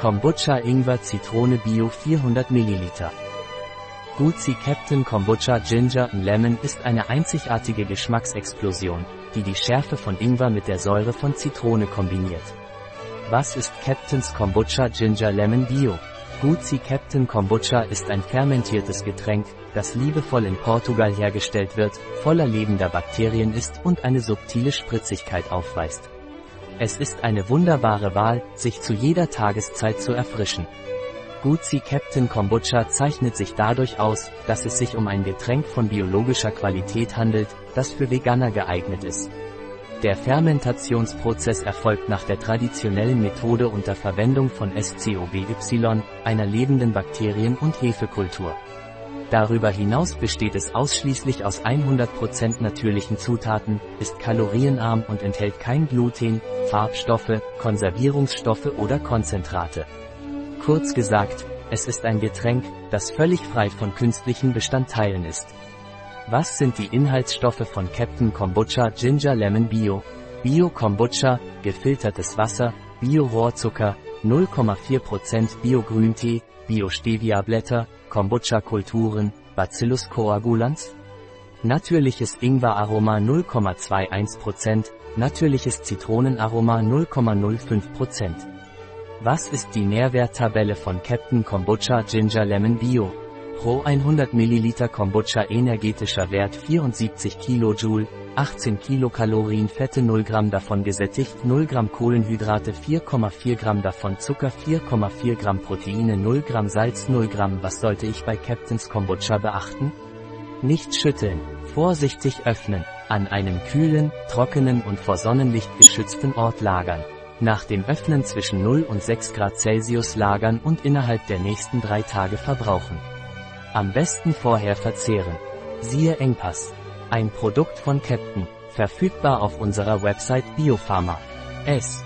Kombucha Ingwer Zitrone Bio 400 ml. Gucci Captain Kombucha Ginger Lemon ist eine einzigartige Geschmacksexplosion, die die Schärfe von Ingwer mit der Säure von Zitrone kombiniert. Was ist Captain's Kombucha Ginger Lemon Bio? Gucci Captain Kombucha ist ein fermentiertes Getränk, das liebevoll in Portugal hergestellt wird, voller lebender Bakterien ist und eine subtile Spritzigkeit aufweist. Es ist eine wunderbare Wahl, sich zu jeder Tageszeit zu erfrischen. Gucci Captain Kombucha zeichnet sich dadurch aus, dass es sich um ein Getränk von biologischer Qualität handelt, das für Veganer geeignet ist. Der Fermentationsprozess erfolgt nach der traditionellen Methode unter Verwendung von SCOBY, einer lebenden Bakterien- und Hefekultur. Darüber hinaus besteht es ausschließlich aus 100% natürlichen Zutaten, ist kalorienarm und enthält kein Gluten, Farbstoffe, Konservierungsstoffe oder Konzentrate. Kurz gesagt, es ist ein Getränk, das völlig frei von künstlichen Bestandteilen ist. Was sind die Inhaltsstoffe von Captain Kombucha Ginger Lemon Bio? Bio Kombucha, gefiltertes Wasser, Bio Rohrzucker, 0,4% Bio Grüntee, Bio Stevia Blätter, Kombucha-Kulturen, Bacillus coagulans? Natürliches Ingwer-Aroma 0,21%, natürliches Zitronenaroma 0,05%. Was ist die Nährwerttabelle von Captain Kombucha Ginger Lemon Bio? Pro 100 ml Kombucha energetischer Wert 74 kJ, 18 Kilokalorien Fette 0 Gramm davon gesättigt 0 Gramm Kohlenhydrate 4,4 Gramm davon Zucker 4,4 Gramm Proteine 0 Gramm Salz 0 Gramm Was sollte ich bei Captain's Kombucha beachten? Nicht schütteln, vorsichtig öffnen, an einem kühlen, trockenen und vor Sonnenlicht geschützten Ort lagern. Nach dem Öffnen zwischen 0 und 6 Grad Celsius lagern und innerhalb der nächsten drei Tage verbrauchen. Am besten vorher verzehren. Siehe Engpass. Ein Produkt von Captain, verfügbar auf unserer Website Biopharma. S.